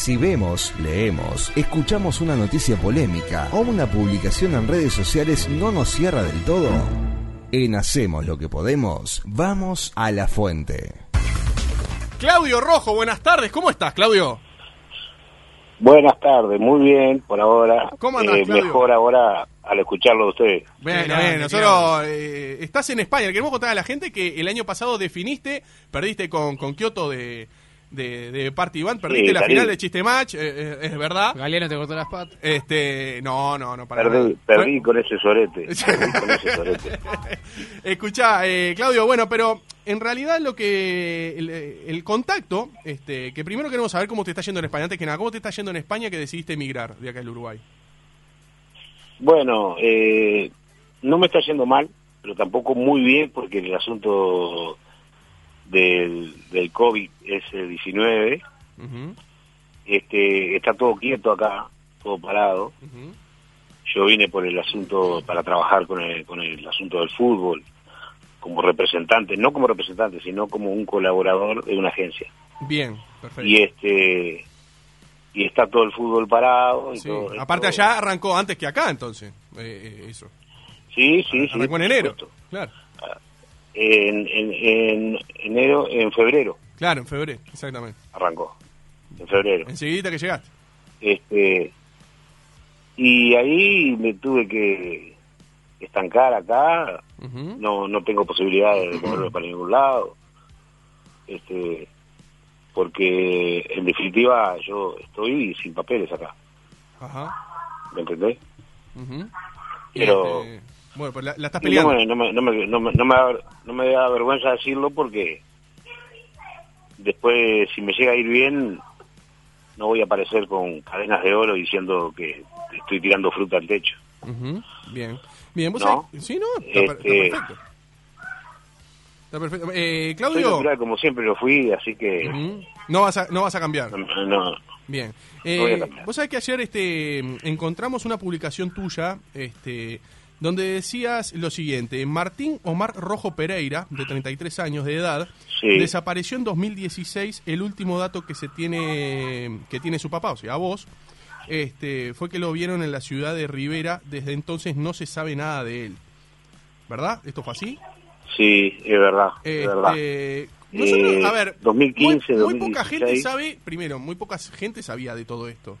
Si vemos, leemos, escuchamos una noticia polémica o una publicación en redes sociales no nos cierra del todo, en Hacemos lo que podemos, vamos a la fuente. Claudio Rojo, buenas tardes. ¿Cómo estás, Claudio? Buenas tardes, muy bien por ahora. ¿Cómo andás, Eh, Claudio? mejor ahora al escucharlo de ustedes. Bien, Grande, bien. Nosotros eh, estás en España. Queremos contar a la gente que el año pasado definiste, perdiste con, con Kioto de, de, de Party Band, perdiste Sí, la final de Chiste Match, eh, eh, es verdad. Galeano te cortó las patas. Este, no, no, no, para Perdí, nada. perdí con ese sorete. Perdí con ese sorete. Escucha, Claudio, bueno, pero en realidad lo que el, el contacto, este, que primero queremos saber cómo te está yendo en España, antes que nada, cómo te está yendo en España que decidiste emigrar de acá del Uruguay. Bueno, eh, no me está yendo mal, pero tampoco muy bien porque el asunto del, del COVID es el 19. Ujú, Este, está todo quieto acá, todo parado. ujú. Yo vine por el asunto, para trabajar con el, con el asunto del fútbol, como representante, no como representante, sino como un colaborador de una agencia. Bien, perfecto. y este y está todo el fútbol parado y Sí, todo. Aparte allá arrancó antes que acá, entonces, eh, eh, eso. sí sí sí arrancó en enero. Claro, en, en, en enero en febrero claro, en febrero, exactamente. arrancó en febrero Enseguida que llegaste. este y ahí me tuve que estancar acá no no tengo posibilidad de moverme para ningún lado este porque en definitiva yo estoy sin papeles acá Ajá. ¿me entendés? ujú. Y, Pero- este, bueno, pues la, la estás peleando. me, no, me, no, me, no, me, no me da, no me da vergüenza decirlo porque después, si me llega a ir bien, no voy a aparecer con cadenas de oro diciendo que estoy tirando fruta al techo. Bien. Bien, vos No. sabés- Sí, no, está, Este- está perfecto. Está perfecto. Eh, Claudio, natural como siempre lo fui, así que no, vas a, no vas a cambiar. no, no, Bien. No voy a Eh, cambiar. vos sabés que ayer este, encontramos una publicación tuya este, donde decías lo siguiente. Martín Omar Rojo Pereira, de 33 años de edad, Sí. desapareció en 2016. El último dato que se tiene que tiene su papá, o sea, vos, este, fue que lo vieron en la ciudad de Rivera. Desde entonces no se sabe nada de él. ¿Verdad? ¿Esto fue así? sí, es verdad, es verdad. Este, nosotros, Eh, a ver, 2015, muy, muy poca gente 2016. sabe, primero, muy poca gente sabía de todo esto.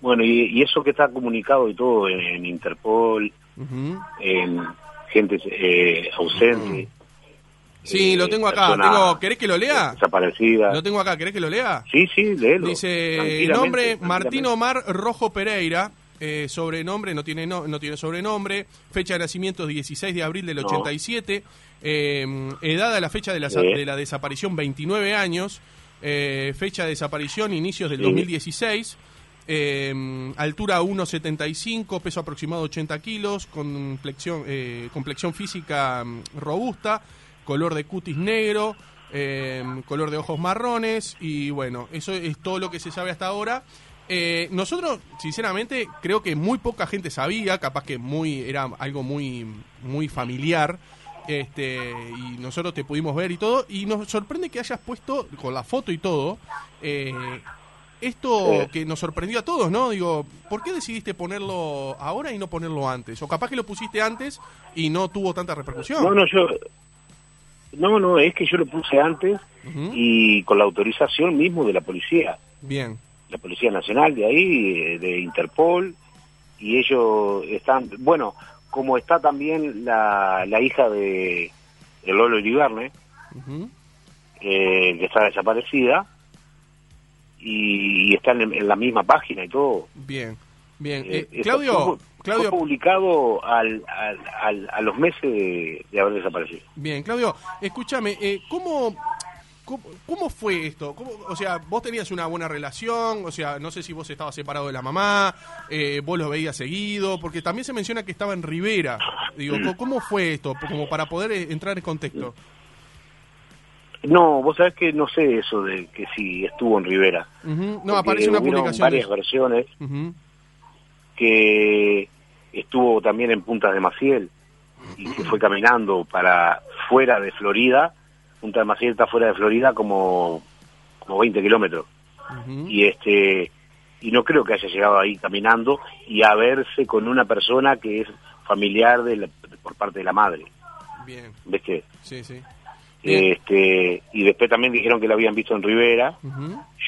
Bueno, y, y eso que está comunicado y todo en, en Interpol, Ujú. en gente eh, ausente. Sí, eh, lo tengo acá. Tengo, ¿Querés que lo lea? Desaparecidas. Lo tengo acá, ¿querés que lo lea? Sí, sí, léelo. Dice, nombre. Martín Omar Rojo Pereira, eh, sobrenombre, no tiene, no, no tiene sobrenombre, fecha de nacimiento 16 de abril del No. 87, eh, edad a la fecha de la, Sí. de la desaparición 29 años, eh, fecha de desaparición inicios del Sí. 2016, eh, altura 1,75, peso aproximado 80 kilos, eh, complexión física mm, robusta, color de cutis negro, eh, color de ojos marrones y bueno, eso es todo lo que se sabe hasta ahora. Eh, nosotros, sinceramente, creo que muy poca gente sabía, capaz que muy era algo muy, muy familiar. Este, y nosotros te pudimos ver y todo, y nos sorprende que hayas puesto con la foto y todo, eh, esto Sí. que nos sorprendió a todos, ¿no? Digo, ¿por qué decidiste ponerlo ahora y no ponerlo antes? O capaz que lo pusiste antes y no tuvo tanta repercusión. No, no, yo. No, no, es que yo lo puse antes y con la autorización mismo de la policía, Bien. la Policía Nacional de ahí, eh, de Interpol, y ellos están. Bueno, como está también la, la hija de, de Lolo Iribarne, Ujú. eh, que está desaparecida, y, y están en, en la misma página y todo. Bien. Bien. Eh, Eh, Claudio, fue, Claudio, fue publicado al, al, al- a los meses de, de haber desaparecido. bien, Claudio, escúchame, eh, ¿cómo, cómo, cómo fue esto? ¿Cómo- o sea, vos tenías una buena relación, o sea, no sé si vos estabas separado de la mamá, eh, vos lo veías seguido, porque también se menciona que estaba en Rivera. Digo, ¿cómo- ¿cómo fue esto? Como para poder eh, entrar en contexto. No, vos sabés que no sé eso de que si estuvo en Rivera. Ujú. No, Porque aparece una publicación. varias versiones que estuvo también en Punta de Maciel y que fue caminando para fuera de Florida. Punta de Maciel está fuera de Florida como como 20 kilómetros. Y este y no creo que haya llegado ahí caminando y a verse con una persona que es familiar de la- por parte de la madre. Bien, ¿Ves que? sí, sí. Bien. Este, y después también dijeron que la habían visto en Rivera.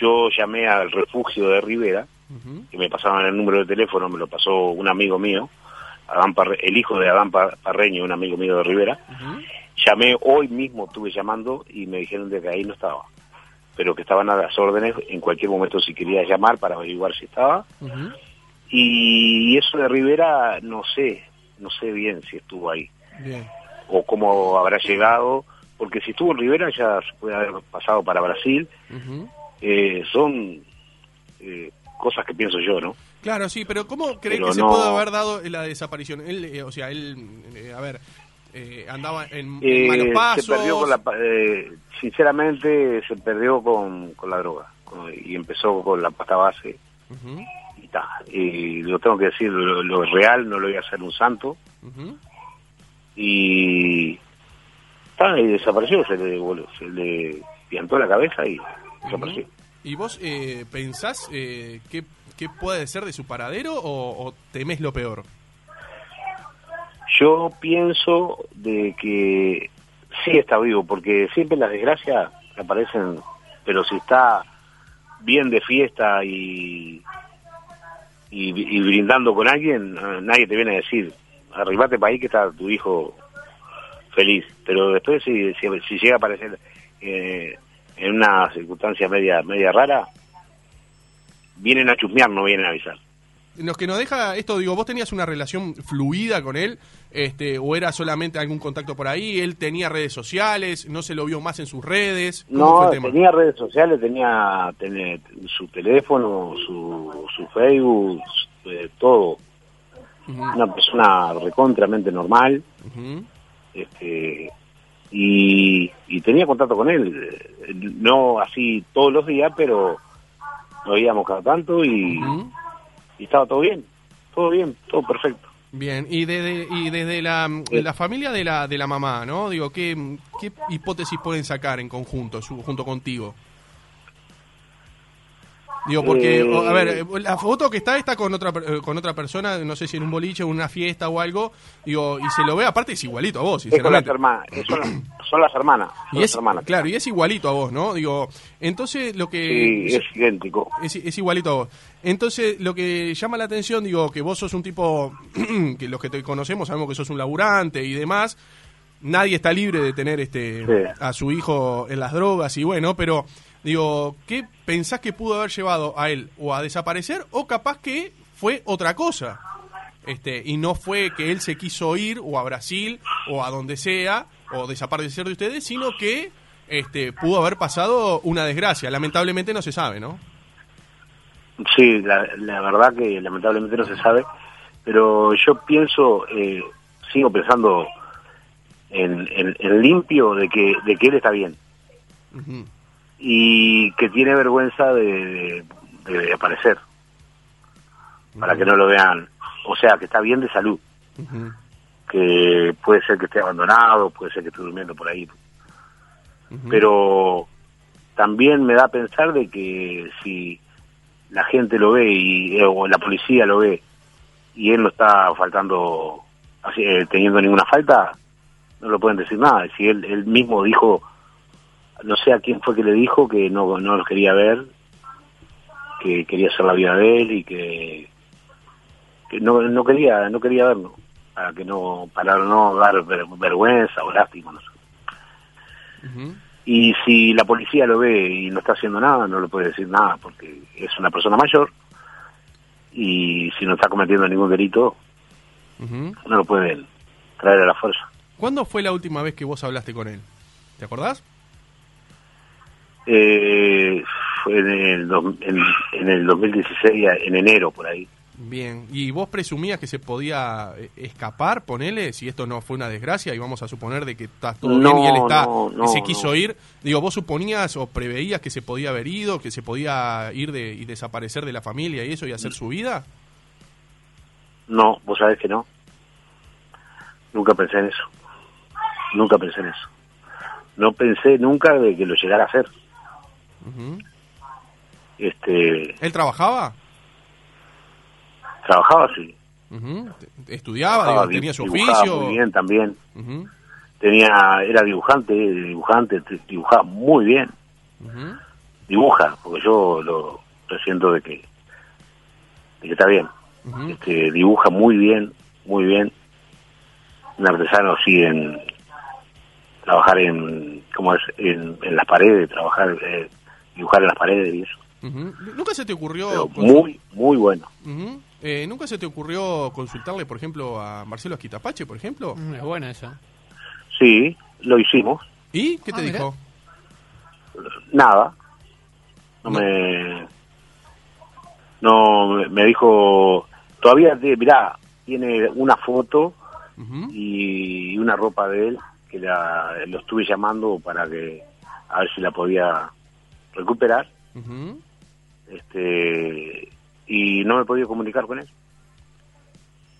Yo llamé al refugio de Rivera, que me pasaban el número de teléfono, me lo pasó un amigo mío, Adán Parre- el hijo de Adán Pa- Parreño, un amigo mío de Rivera. Llamé hoy mismo, estuve llamando y me dijeron de que ahí no estaba, pero que estaban a las órdenes en cualquier momento si quería llamar para averiguar si estaba. Y eso de Rivera, no sé, no sé bien si estuvo ahí Bien. o cómo habrá llegado, porque si estuvo en Rivera ya se puede haber pasado para Brasil. Eh, son eh, cosas que pienso yo, ¿no? Claro, sí, pero ¿cómo Pero que se puede haber dado la desaparición? Él, eh, o sea, él, eh, a ver, eh, andaba en, en malos pasos. se perdió con la, eh, sinceramente se perdió con, con la droga con- y empezó con la pasta base y ta, y lo tengo que decir lo, lo real no lo voy a hacer un santo y y desapareció se le se le piantó la cabeza y desapareció ¿Y vos eh, pensás eh, qué, qué puede ser de su paradero o, o temés lo peor? yo pienso de que sí está vivo porque siempre las desgracias aparecen pero si está bien de fiesta y y, y brindando con alguien, eh, nadie te viene a decir, arribate para ahí que está tu hijo feliz. Pero después si, si, si llega a aparecer eh, en una circunstancia media media rara, vienen a chusmear, no vienen a avisar. Lo que nos deja esto, digo, vos tenías una relación fluida con él, este, o era solamente algún contacto por ahí, él tenía redes sociales, no se lo vio más en sus redes. ¿Cómo fue No, tenía redes sociales, tenía, tenía su teléfono, su, su Facebook, eh, todo. Una persona recontramente normal. ujú, este y, y tenía contacto con él no así todos los días pero nos veíamos cada tanto y, estaba todo bien todo bien todo perfecto Bien, y desde, y desde la, la familia de la, de la mamá, ¿no? Digo, ¿qué, qué hipótesis pueden sacar en conjunto, su- junto contigo? Digo, porque, Eh. a ver, eh, la foto que está está con otra eh, con otra persona, no sé si en un boliche en una fiesta o algo, digo, y se lo ve, aparte es igualito a vos, es con las hermanas son, las- son las hermanas son Y las es, hermanas claro, y es igualito a vos, ¿no? Digo, entonces lo que... Sí, es idéntico Es, es igualito a vos. Entonces, lo que llama la atención, digo, que vos sos un tipo, que los que te conocemos sabemos que sos un laburante y demás. Nadie está libre de tener este Sí. a su hijo en las drogas y bueno, pero digo, ¿qué pensás que pudo haber llevado a él o a desaparecer o capaz que fue otra cosa? Este, y no fue que él se quiso ir o a Brasil o a donde sea o desaparecer de ustedes, sino que este pudo haber pasado una desgracia. Lamentablemente no se sabe, ¿no? sí la, la verdad que lamentablemente no se sabe pero yo pienso eh, sigo pensando en, en- en limpio de que de que él está bien Ujú. Y que tiene vergüenza de, de- de aparecer para que no lo vean. O sea que está bien de salud que puede ser que esté abandonado puede ser que esté durmiendo por ahí. Pero también me da a pensar de que si la gente lo ve y o la policía lo ve y él no está faltando así, eh, teniendo ninguna falta no lo pueden decir nada. Si él, él mismo dijo no sé a quién fue que le dijo que no no lo quería ver que quería hacer la vida de él y que, que no, no quería no quería verlo para que no para no dar ver- vergüenza o lástima no sé y si la policía lo ve y no está haciendo nada, no le puede decir nada, porque es una persona mayor y si no está cometiendo ningún delito, no lo pueden traer a la fuerza. ¿Cuándo fue la última vez que vos hablaste con él? ¿Te acordás? Eh, fue en el, en, en el 2016, en enero, por ahí. Bien. ¿Y vos presumías que se podía eh, escapar, ponele, si esto no fue una desgracia y vamos a suponer de que está todo No, bien y él está no, se quiso ir? Digo, ¿vos suponías o preveías que se podía haber ido, que se podía ir de, y desaparecer de la familia y eso y hacer su vida? No, vos sabés que no. Nunca pensé en eso. Nunca pensé en eso. No pensé nunca de que lo llegara a hacer. Ujú. Este, ¿Él trabajaba? trabajaba sí. Ujú. ¿Estudiaba? Trabajaba, digo, ¿Tenía su oficio? muy bien también. Ujú, Tenía, era dibujante, dibujante, dibujaba muy bien. Dibuja, porque yo lo, lo siento de que, de que está bien. Este, dibuja muy bien, muy bien. Un artesano así en trabajar en, ¿cómo es? En, en las paredes, trabajar, eh, dibujar en las paredes y eso. ¿Nunca se te ocurrió Pero muy, muy bueno. Eh, ¿Nunca se te ocurrió consultarle, por ejemplo, a Marcelo Asquitapache, por ejemplo? Mm, Es buena esa. Sí, lo hicimos. ¿Y qué te Ah, dijo? Nada. No, No. me. No, me- dijo. Todavía, de- mirá, tiene una foto y una ropa de él que la, lo estuve llamando para que. A ver si la podía recuperar. Este Y no me he podido comunicar con él.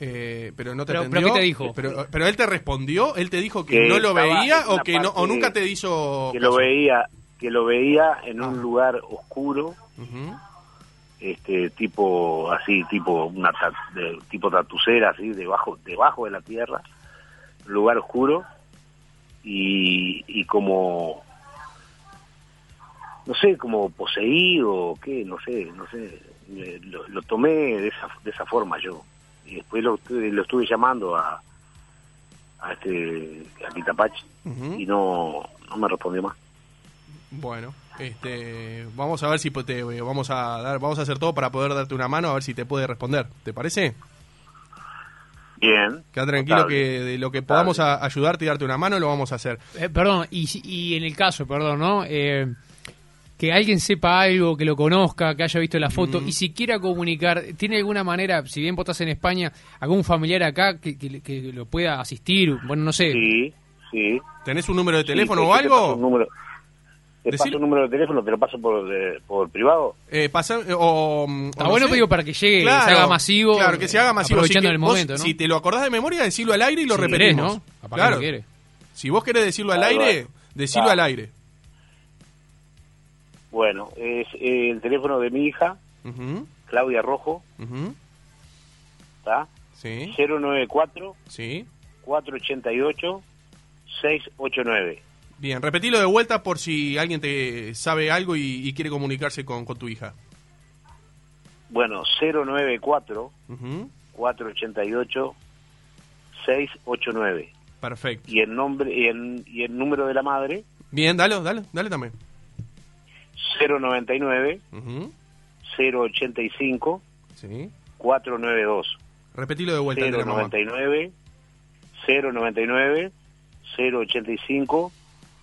Eh, pero no te Pero- pero ¿qué te dijo? Pero, pero él te respondió, él te dijo que, Que no lo veía o que no o nunca te hizo Que lo veía que lo veía en Ah. un lugar oscuro este tipo así tipo una ta- de, tipo tatucera así debajo debajo de la tierra lugar oscuro y, y como no sé como poseído o qué no sé no sé lo, lo tomé de esa de esa forma yo y después lo, estuve- lo estuve llamando a a este a Quitapache Ujú. y no no me respondió más Bueno, este, vamos a ver si te vamos a dar, vamos a hacer todo para poder darte una mano a ver si te puede responder. ¿Te parece? bien Queda tranquilo notable. que de lo que podamos a- ayudarte y darte una mano lo vamos a hacer. Eh, perdón, y, y en el caso, perdón, ¿no? Eh, que alguien sepa algo, que lo conozca, que haya visto la foto y si quiera comunicar, ¿tiene alguna manera, si bien vos estás en España, algún familiar acá que, que- que lo pueda asistir? Bueno, no sé. sí sí ¿Tenés un número de teléfono Sí, o te paso un algo? número, te paso un número de teléfono, te lo paso por, de- por privado. Eh, pasa- eh, o, mm, Está o no bueno, sé. digo, para que llegue, Claro, se haga masivo. Claro, que se haga masivo. Aprovechando Si el vos, momento, ¿no? Si te lo acordás de memoria, decilo al aire y lo Si repetimos. querés, ¿no? Claro. no. Si vos querés decirlo al Claro, aire, Claro. al aire. Bueno, es el teléfono de mi hija, Ujú, Claudia Rojo, ¿está? Sí, 094 sí. 488 689. Bien, repetilo de vuelta por si alguien te sabe algo y, y quiere comunicarse con, con tu hija. Bueno, 094 Ujú, 488 689. Perfecto. Y el nombre y el, y el número de la madre Bien, dale, dale, dale también. 099 Ujú, 085 Sí. 492. Repetilo de vuelta. el de la mamá. 099 099 085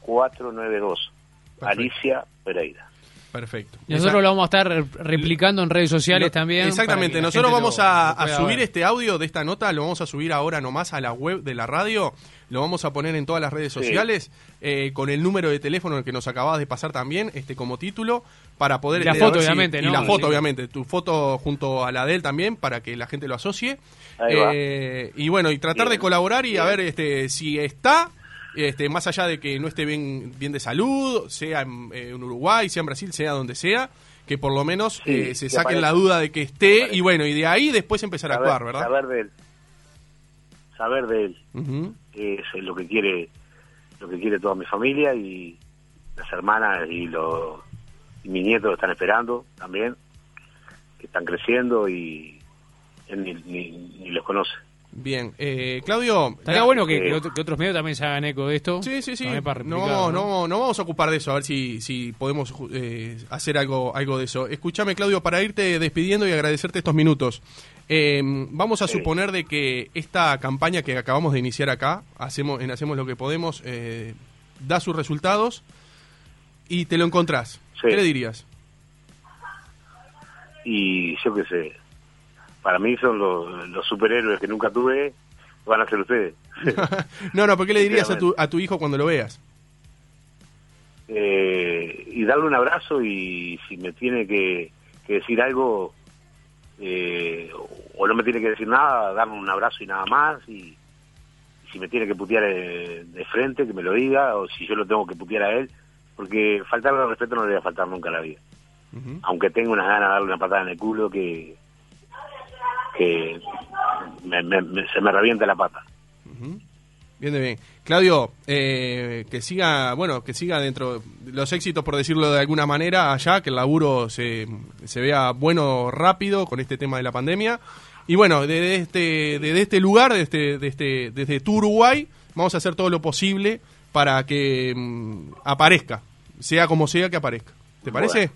492 Perfecto. Alicia Pereira. Perfecto. Y nosotros lo vamos a estar re- replicando en redes sociales Lo- también. Exactamente, la nosotros vamos lo- a, lo a pueda subir ver. este audio de esta nota, lo vamos a subir ahora nomás a la web de la radio, lo vamos a poner en todas las redes Sí. sociales, eh, con el número de teléfono que nos acabas de pasar también, este como título, para poder... Y la este, a foto, si- obviamente, Y ¿no? la foto, Sí. obviamente, tu foto junto a la de él también, para que la gente lo asocie. Ahí va. Eh, y bueno, y tratar de colaborar y a ver este si está... Este, más allá de que no esté bien, bien de salud, sea en, eh, en Uruguay, sea en Brasil, sea donde sea, que por lo menos Sí, eh, se que saquen la duda de que esté y bueno, y de ahí después empezar a actuar, ¿verdad? saber de él. Saber de él Ujú. es lo que quiere lo que quiere toda mi familia y las hermanas y los y mis nietos están esperando también, que están creciendo y él ni, ni, ni los conoce. Bien, eh, Claudio. Estaría la- bueno que, que otro- que otros medios también se hagan eco de esto. Sí, sí, sí. Para No, no, no vamos a ocupar de eso, a ver si, si podemos eh, hacer algo, algo de eso. Escúchame, Claudio, para irte despidiendo y agradecerte estos minutos. Eh, vamos a Sí. suponer de que esta campaña que acabamos de iniciar acá, hacemos, en Hacemos lo que podemos, eh, da sus resultados y te lo encontrás. Sí. ¿Qué le dirías? Y yo qué sé, para mí son los, los superhéroes que nunca tuve, van a ser ustedes. no, no, ¿por qué le dirías a tu, a tu hijo cuando lo veas? eh, y darle un abrazo y si me tiene que, que decir algo eh, o no me tiene que decir nada, darme un abrazo y nada más y, y si me tiene que putear eh, de frente, que me lo diga o si yo lo tengo que putear a él, porque faltarle al respeto no le voy a faltar nunca a la vida. Aunque tengo unas ganas de darle una patada en el culo que, que me- me- me- se me revienta la pata. Ujú. Bien, bien. Claudio, eh, que siga, bueno, que siga dentro los éxitos, por decirlo de alguna manera, allá, que el laburo se, se vea bueno rápido con este tema de la pandemia. Y bueno, desde este, desde este lugar, desde, desde, desde tu Uruguay, vamos a hacer todo lo posible para que mm, aparezca, sea como sea que aparezca. ¿Te parece?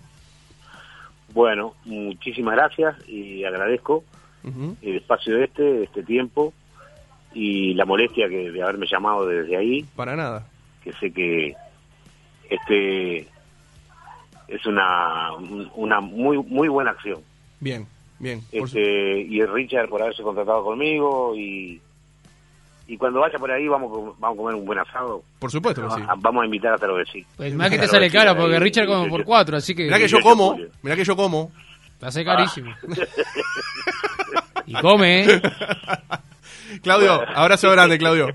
Bueno, muchísimas gracias y agradezco El espacio de este, este tiempo y la molestia que de haberme llamado desde ahí, Para nada. que sé que este es una una muy muy buena acción. Bien, bien. Este, y Richard por haberse contratado conmigo y y cuando vaya por ahí vamos a- vamos a comer un buen asado. por supuesto que sí. Vamos a invitar hasta lo que sí. Pues más que te sale ahí, porque Richard come por cuatro, así que Mirá que yo como, mirá que yo como. te hace carísimo. Y come, ¿eh? Claudio, Bueno. abrazo grande, Claudio.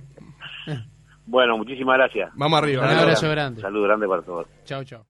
Bueno, muchísimas gracias. Vamos arriba. Un abrazo grande. Saludo grande para todos. Chao, chao.